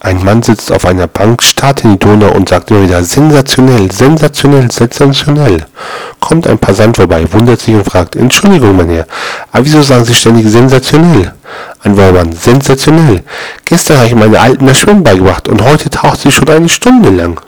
Ein Mann sitzt auf einer Bank, starrt in die Donau und sagt immer wieder sensationell, sensationell, sensationell. Kommt ein Passant vorbei, wundert sich und fragt, Entschuldigung, mein Herr, aber wieso sagen Sie ständig sensationell? Ein Wollmann, sensationell. Gestern habe ich meine Alten das Schwimmen beigebracht und heute taucht sie schon eine Stunde lang.